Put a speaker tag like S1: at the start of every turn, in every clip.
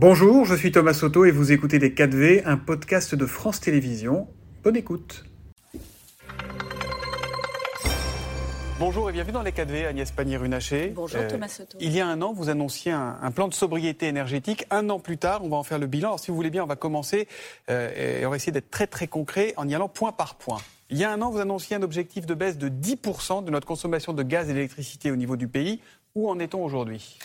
S1: Bonjour, je suis Thomas Soto et vous écoutez Les 4V, un podcast de France Télévisions. Bonne écoute. Bonjour et bienvenue dans les 4V, Agnès Pannier-Runacher.
S2: Bonjour euh, Thomas Soto.
S1: Il y a un an, vous annonciez un, plan de sobriété énergétique. Un an plus tard, on va en faire le bilan. Alors si vous voulez bien, on va commencer euh, et on va essayer d'être très très concret en y allant point par point. Il y a un an, vous annonciez un objectif de baisse de 10% de notre consommation de gaz et d'électricité au niveau du pays. Où en est-on aujourd'hui?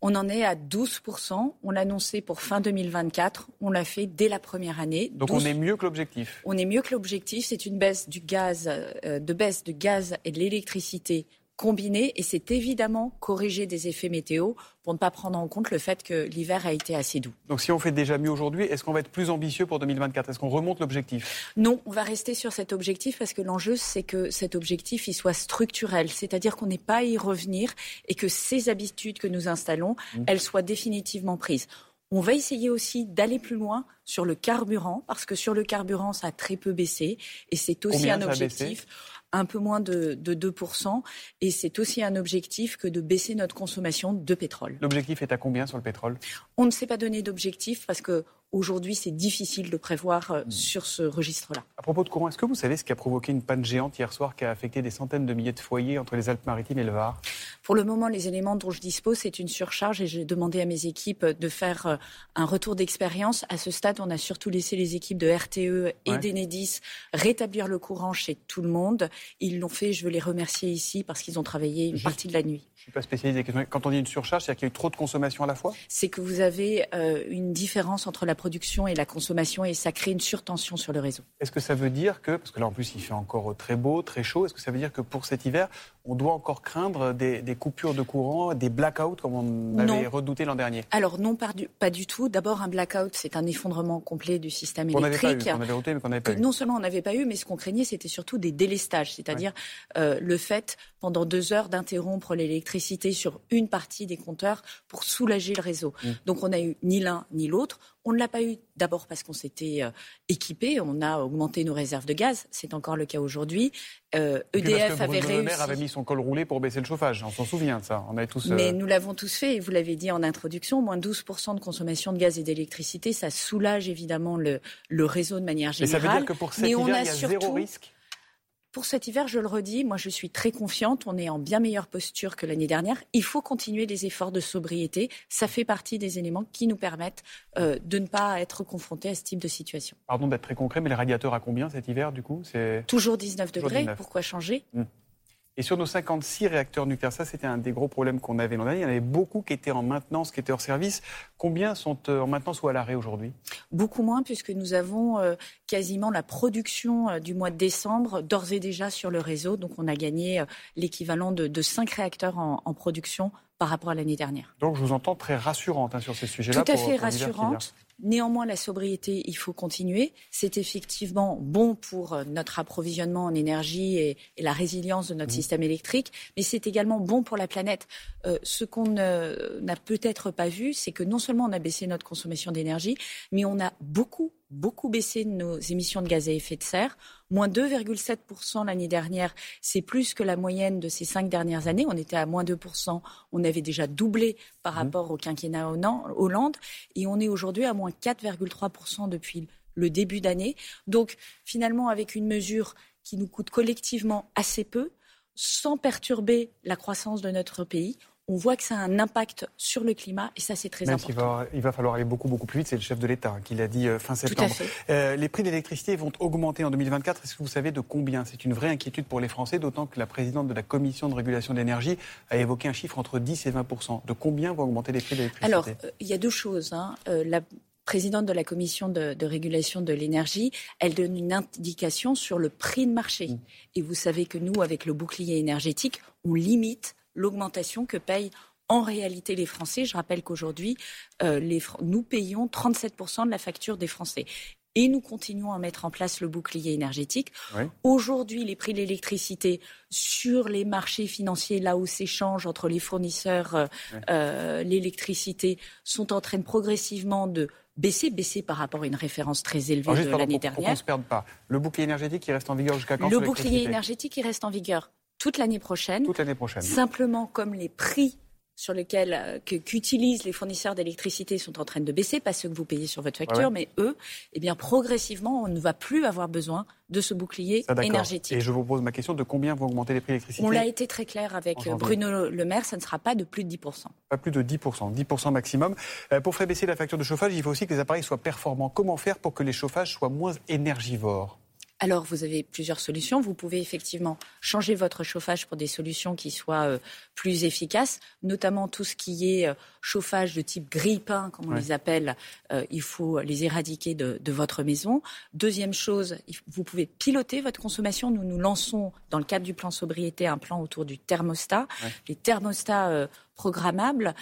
S2: On en est à 12%. On l'a annoncé pour fin 2024. On l'a fait dès la première année.
S1: Donc on est mieux que l'objectif.
S2: On est mieux que l'objectif. C'est une baisse du gaz, euh, de baisse de gaz et de l'électricité combiné et c'est évidemment corriger des effets météo pour ne pas prendre en compte le fait que l'hiver a été assez doux.
S1: Donc si on fait déjà mieux aujourd'hui, est-ce qu'on va être plus ambitieux pour 2024 Est-ce qu'on remonte l'objectif?
S2: Non, on va rester sur cet objectif parce que l'enjeu c'est que cet objectif il soit structurel, c'est-à-dire qu'on n'ait pas à y revenir et que ces habitudes que nous installons, mmh. elles soient définitivement prises. On va essayer aussi d'aller plus loin sur le carburant, parce que sur le carburant, ça a très peu baissé, et c'est aussi un objectif un peu moins de, de 2%. Et c'est aussi un objectif que de baisser notre consommation de pétrole.
S1: L'objectif est à combien sur le pétrole?
S2: On ne s'est pas donné d'objectif parce que Aujourd'hui, c'est difficile de prévoir euh, hmm. sur ce registre-là.
S1: À propos de courant, est-ce que vous savez ce qui a provoqué une panne géante hier soir qui a affecté des centaines de milliers de foyers entre les Alpes-Maritimes et le Var?
S2: Pour le moment, les éléments dont je dispose, c'est une surcharge et j'ai demandé à mes équipes de faire euh, un retour d'expérience. À ce stade, on a surtout laissé les équipes de RTE et d'Enedis rétablir le courant chez tout le monde. Ils l'ont fait, je veux les remercier ici parce qu'ils ont travaillé une partie de la nuit.
S1: Je ne suis pas spécialisé. Quand on dit une surcharge, c'est qu'il y a eu trop de consommation à la fois?
S2: C'est que vous avez euh, une différence entre la production et la consommation et ça crée une surtension sur le réseau.
S1: Est-ce que ça veut dire que, parce que là en plus il fait encore très beau, très chaud, est-ce que ça veut dire que pour cet hiver, on doit encore craindre des, coupures de courant, des blackouts comme on avait redouté l'an dernier
S2: Alors non, pas du, pas du tout. D'abord, un blackout, c'est un effondrement complet du système électrique.
S1: On avait redouté, mais qu'on n'avait pas eu.
S2: Non seulement on n'avait pas eu, mais ce qu'on craignait, c'était surtout des délestages, c'est-à-dire euh, le fait, pendant deux heures, d'interrompre l'électricité sur une partie des compteurs pour soulager le réseau. Mmh. Donc on n'a eu ni l'un ni l'autre. On ne l'a pas eu d'abord parce qu'on s'était euh, équipé, on a augmenté nos réserves de gaz, c'est encore le cas aujourd'hui.
S1: Euh, EDF avait réussi. Le Maire avait mis son col roulé pour baisser le chauffage, on s'en souvient de ça. On avait tous,
S2: euh, Mais nous l'avons tous fait, et vous l'avez dit en introduction, moins 12% de consommation de gaz et d'électricité, ça soulage évidemment le, le, réseau de manière générale.
S1: Mais ça veut dire que pour cet hiver, il y a zéro risque
S2: pour cet hiver, je le redis, moi je suis très confiante. On est en bien meilleure posture que l'année dernière. Il faut continuer les efforts de sobriété. Ça fait partie des éléments qui nous permettent euh, de ne pas être confrontés à ce type de situation.
S1: Pardon d'être très concret, mais les radiateurs à combien cet hiver du coup?
S2: Toujours 19 degrés. Pourquoi changer? Hmm.
S1: Et sur nos 56 réacteurs nucléaires, ça c'était un des gros problèmes qu'on avait l'an dernier. Il y en avait beaucoup qui étaient en maintenance, qui étaient hors service. Combien sont euh, en maintenance ou à l'arrêt aujourd'hui?
S2: Beaucoup moins puisque nous avons euh, quasiment la production euh, du mois de décembre d'ores et déjà sur le réseau. Donc on a gagné l'équivalent de, de 5 réacteurs en, en production par rapport à l'année dernière.
S1: Donc je vous entends très rassurante hein, sur ces sujets-là.
S2: Tout à fait rassurante. Néanmoins, la sobriété, il faut continuer. C'est effectivement bon pour euh, notre approvisionnement en énergie et, la résilience de notre mmh. système électrique, mais c'est également bon pour la planète. Euh, ce qu'on n'a peut-être pas vu, c'est que non seulement on a baissé notre consommation d'énergie, mais on a beaucoup, beaucoup baissé nos émissions de gaz à effet de serre. Moins 2,7% l'année dernière, c'est plus que la moyenne de ces cinq dernières années. On était à moins 2%, on avait déjà doublé par mmh. rapport au quinquennat Hollande, et on est aujourd'hui à moins 4,3% depuis le début d'année. Donc finalement, avec une mesure qui nous coûte collectivement assez peu, sans perturber la croissance de notre pays, on voit que ça a un impact sur le climat et ça c'est très important.
S1: Il va, il va, falloir aller beaucoup beaucoup plus vite, c'est le chef de l'État qui l'a dit euh, fin septembre. Euh, les prix de l'électricité vont augmenter en 2024. Est-ce que vous savez de combien? C'est une vraie inquiétude pour les Français, d'autant que la présidente de la commission de régulation de l'énergie a évoqué un chiffre entre 10 et 20 De combien vont augmenter les prix de l'électricité?
S2: Alors, euh, il y a deux choses. Hein. la présidente de la commission de, régulation de l'énergie, elle donne une indication sur le prix de marché. Mmh. Et vous savez que nous, avec le bouclier énergétique, on limite l'augmentation que payent en réalité les Français. Je rappelle qu'aujourd'hui, euh, nous payons 37% de la facture des Français. Et nous continuons à mettre en place le bouclier énergétique. Aujourd'hui, les prix de l'électricité sur les marchés financiers, là où s'échange entre les fournisseurs euh, euh, l'électricité, sont en train de progressivement de baisser, baisser par rapport à une référence très élevée de l'année dernière. Pour
S1: qu'on ne se perde pas. Le bouclier énergétique, il reste en vigueur jusqu'à quand
S2: Le bouclier énergétique, il reste en vigueur toute l'année prochaine.
S1: Toute l'année prochaine.
S2: Simplement, comme les prix sur lesquels euh, qu'utilisent les fournisseurs d'électricité sont en train de baisser, pas ceux que vous payez sur votre facture, mais eux, eh bien progressivement, on ne va plus avoir besoin de ce bouclier énergétique.
S1: Et je vous pose ma question de combien vont augmenter les prix de l'électricité
S2: On l'a été très clair avec Bruno Le Maire, ça ne sera pas de plus de 10%.
S1: Pas plus de 10%, 10% maximum. Euh, pour faire baisser la facture de chauffage, il faut aussi que les appareils soient performants. Comment faire pour que les chauffages soient moins énergivores?
S2: Alors, vous avez plusieurs solutions. Vous pouvez effectivement changer votre chauffage pour des solutions qui soient euh, plus efficaces, notamment tout ce qui est euh, chauffage de type grille-pain, comme on les appelle. Euh, il faut les éradiquer de, votre maison. Deuxième chose, vous pouvez piloter votre consommation. Nous nous lançons, dans le cadre du plan sobriété, un plan autour du thermostat. Les thermostats programmables,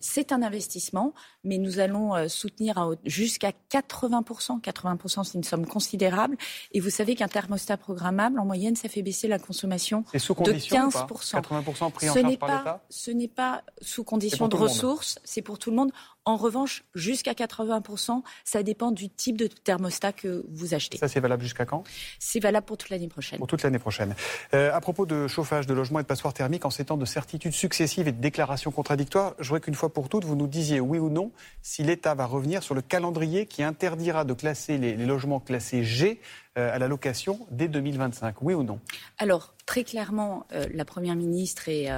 S2: c'est un investissement, mais nous allons euh, soutenir jusqu'à 80%. 80%, c'est une somme considérable. Et vous savez qu'un thermostat programmable, en moyenne, ça fait baisser la consommation de 15%.
S1: 80% pris en l'État?
S2: Ce n'est pas sous condition de ressources, c'est pour tout le monde. En revanche, jusqu'à 80%, ça dépend du type de thermostat que vous achetez.
S1: Ça, c'est valable jusqu'à quand?
S2: C'est valable pour toute l'année prochaine.
S1: Pour toute l'année prochaine. Euh, à propos de chauffage, de logement et de passoires thermiques, en ces temps de certitudes successives et de déclarations contradictoires, je voudrais qu'une fois pour toutes, vous nous disiez oui ou non si l'État va revenir sur le calendrier qui interdira de classer les, logements classés G euh, à la location dès 2025. Oui ou non?
S2: Alors, très clairement, euh, la Première ministre et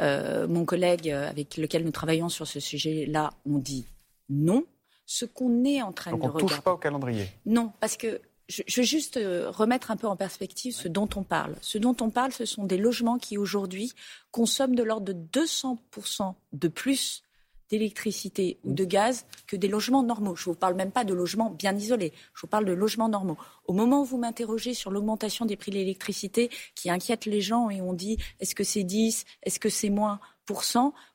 S2: euh, mon collègue avec lequel nous travaillons sur ce sujet-là ont dit non. Ce qu'on est en train
S1: de
S2: regarder.
S1: On ne touche pas au calendrier
S2: Non, parce que je, je, veux juste remettre un peu en perspective ce dont on parle. Ce dont on parle, ce sont des logements qui aujourd'hui consomment de l'ordre de 200% de plus d'électricité ou de gaz que des logements normaux. Je ne vous parle même pas de logements bien isolés, je vous parle de logements normaux. Au moment où vous m'interrogez sur l'augmentation des prix de l'électricité qui inquiète les gens et on dit est-ce que c'est 10, est-ce que c'est moins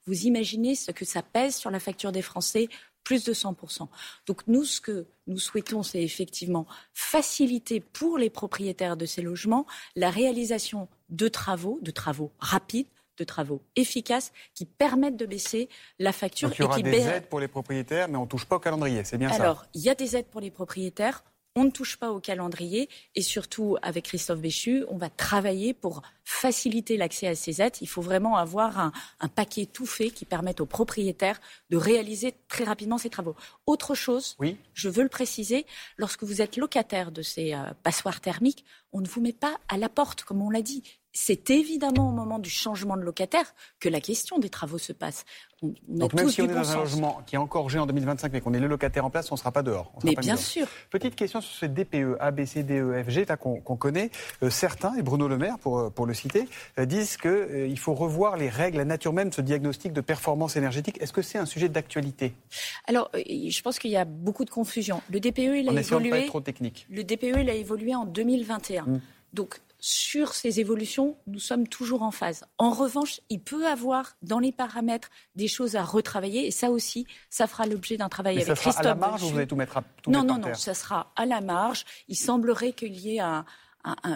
S2: vous imaginez ce que ça pèse sur la facture des Français plus de 100%. Donc nous, ce que nous souhaitons, c'est effectivement faciliter pour les propriétaires de ces logements la réalisation de travaux, de travaux rapides, de travaux efficaces qui permettent de baisser la facture.
S1: il y aura des aides pour les propriétaires, mais on ne touche pas au calendrier, c'est bien
S2: ça Alors, il y a des aides pour les propriétaires. On ne touche pas au calendrier et surtout avec Christophe Béchu, on va travailler pour faciliter l'accès à ces aides. Il faut vraiment avoir un, paquet tout fait qui permette aux propriétaires de réaliser très rapidement ces travaux. Autre chose, oui. je veux le préciser, lorsque vous êtes locataire de ces euh, passoires thermiques, on ne vous met pas à la porte, comme on l'a dit c'est évidemment au moment du changement de locataire que la question des travaux se passe.
S1: On, Donc même si on est dans un logement qui est encore G en 2025 mais qu'on est le locataire en place, on ne sera pas dehors.
S2: mais bien sûr.
S1: Petite question sur ce DPE, A, B, C, D, E, F, G, qu'on connaît. Euh, certains, et Bruno Le Maire pour, euh, pour le citer, euh, disent qu'il faut revoir les règles, la nature même de ce diagnostic de performance énergétique. Est-ce que c'est un sujet d'actualité?
S2: Alors, je pense qu'il y a beaucoup de confusion. Le DPE, il a évolué.
S1: Pas être trop technique.
S2: Le DPE, il a évolué en 2021. Mmh. Donc, sur ces évolutions, nous sommes toujours en phase. En revanche, il peut avoir dans les paramètres des choses à retravailler et ça aussi, ça fera l'objet d'un travail avec Christophe. Ça
S1: sera à la marge ou vous allez tout mettre à tout
S2: Non, non, non, ça sera à la marge. Il semblerait qu'il y ait un,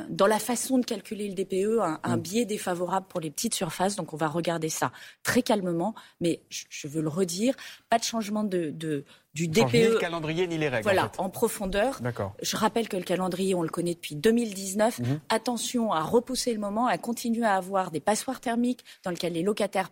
S2: dans la façon de calculer le DPE, un, mm. biais défavorable pour les petites surfaces. Donc on va regarder ça très calmement. Mais je, veux le redire, pas de changement de, de du DPE.
S1: Ni le calendrier ni les règles.
S2: Voilà, en, profondeur. D'accord. Je rappelle que le calendrier, on le connaît depuis 2019. Mm-hmm. Attention à repousser le moment, à continuer à avoir des passoires thermiques dans lesquelles les locataires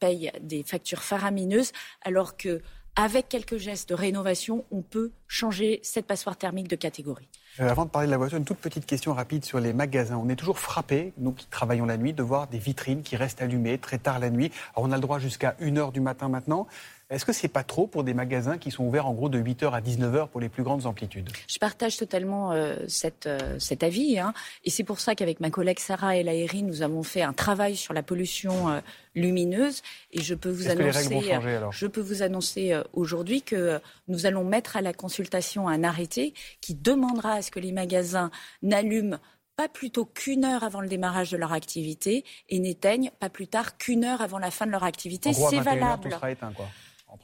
S2: payent des factures faramineuses, alors que avec quelques gestes de rénovation, on peut changer cette passoire thermique de catégorie.
S1: Euh, avant de parler de la voiture, une toute petite question rapide sur les magasins. On est toujours frappé, nous qui travaillons la nuit, de voir des vitrines qui restent allumées très tard la nuit. Alors on a le droit jusqu'à 1h du matin maintenant. Est-ce que c'est pas trop pour des magasins qui sont ouverts en gros de 8h à 19h pour les plus grandes amplitudes?
S2: Je partage totalement euh, cette, euh, cet avis. Hein. Et c'est pour ça qu'avec ma collègue Sarah El Aeri, nous avons fait un travail sur la pollution euh, lumineuse. Et je peux vous annoncer, je peux vous annoncer aujourd'hui que nous allons mettre à la consultation un arrêté qui demandera à ce que les magasins n'allument pas plutôt qu'une heure avant le démarrage de leur activité et n'éteignent pas plus tard qu'une heure avant la fin de leur activité.
S1: C'est valable. éteint, quoi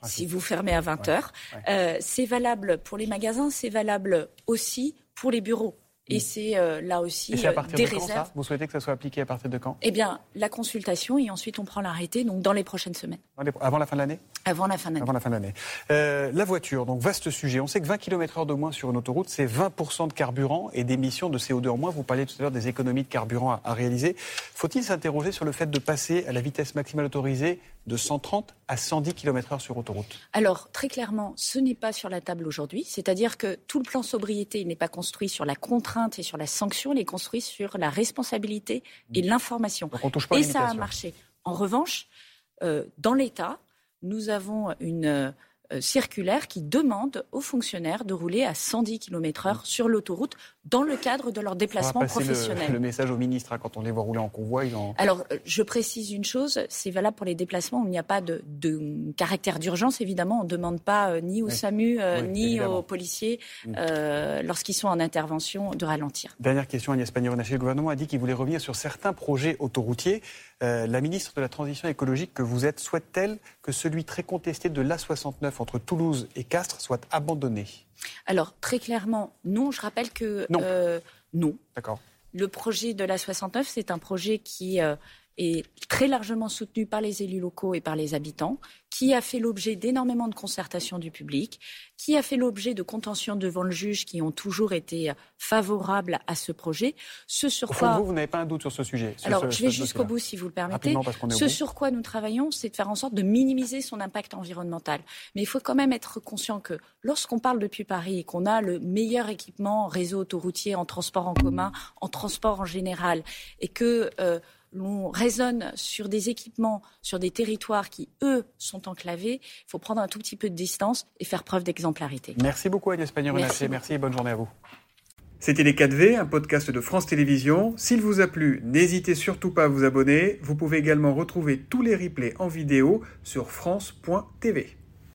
S2: si vous fermez à 20 heures. Euh, c'est valable pour les magasins, c'est valable aussi pour les bureaux. Et mm. c'est euh, là aussi
S1: et à euh, partir des de réserves. ça vous souhaitez que ça soit appliqué à partir de quand
S2: Eh bien, la consultation et ensuite on prend l'arrêté, donc dans les prochaines semaines.
S1: Avant la fin de l'année
S2: Avant la fin de l'année.
S1: Avant la fin de l'année. Euh, la voiture, donc vaste sujet. On sait que 20 km/h de moins sur une autoroute, c'est 20% de carburant et d'émissions de CO2 en moins. Vous parliez tout à l'heure des économies de carburant à, à réaliser. Faut-il s'interroger sur le fait de passer à la vitesse maximale autorisée de 130 à 110 km/h sur autoroute?
S2: Alors, très clairement, ce n'est pas sur la table aujourd'hui. C'est-à-dire que tout le plan sobriété n'est pas construit sur la contrainte et sur la sanction, il est construit sur la responsabilité et l'information.
S1: Et
S2: ça a marché. En revanche, euh, dans l'État, nous avons une euh, circulaire qui demande aux fonctionnaires de rouler à 110 km/h sur l'autoroute dans le cadre de leur déplacement professionnel.
S1: Le, le, message au ministre, hein, quand on les voit rouler en convoi, ils
S2: ont... Alors, euh, je précise une chose, c'est valable pour les déplacements où il n'y a pas de, caractère d'urgence. Évidemment, on ne demande pas euh, ni au SAMU, ni aux policiers, mm. lorsqu'ils sont en intervention, de ralentir.
S1: Dernière question, Agnès Pannier-Runacher. Le gouvernement a dit qu'il voulait revenir sur certains projets autoroutiers. la ministre de la Transition écologique que vous êtes souhaite-t-elle que celui très contesté de l'A69 entre Toulouse et Castres soit abandonné
S2: Alors, très clairement, non. Je rappelle que non. Euh, non.
S1: D'accord.
S2: Le projet de la 69, c'est un projet qui euh, est très largement soutenu par les élus locaux et par les habitants, qui a fait l'objet d'énormément de concertations du public, qui a fait l'objet de contentions devant le juge qui ont toujours été favorables à ce projet. Ce sur
S1: quoi... vous, vous n'avez pas un doute sur ce sujet
S2: Alors, je vais jusqu'au bout, si vous le permettez. Ce sur quoi nous travaillons, c'est de faire en sorte de minimiser son impact environnemental. Mais il faut quand même être conscient que lorsqu'on parle depuis Paris et qu'on a le meilleur équipement réseau autoroutier en transport en commun, en transport en général, et que euh, l'on raisonne sur des équipements, sur des territoires qui, eux, sont enclavés, il faut prendre un tout petit peu de distance et faire preuve d'exemplarité.
S1: Merci beaucoup Agnès pannier Merci. Merci et bonne journée à vous. C'était Les 4V, un podcast de France Télévisions. S'il vous a plu, n'hésitez surtout pas à vous abonner. Vous pouvez également retrouver tous les replays en vidéo sur France.tv.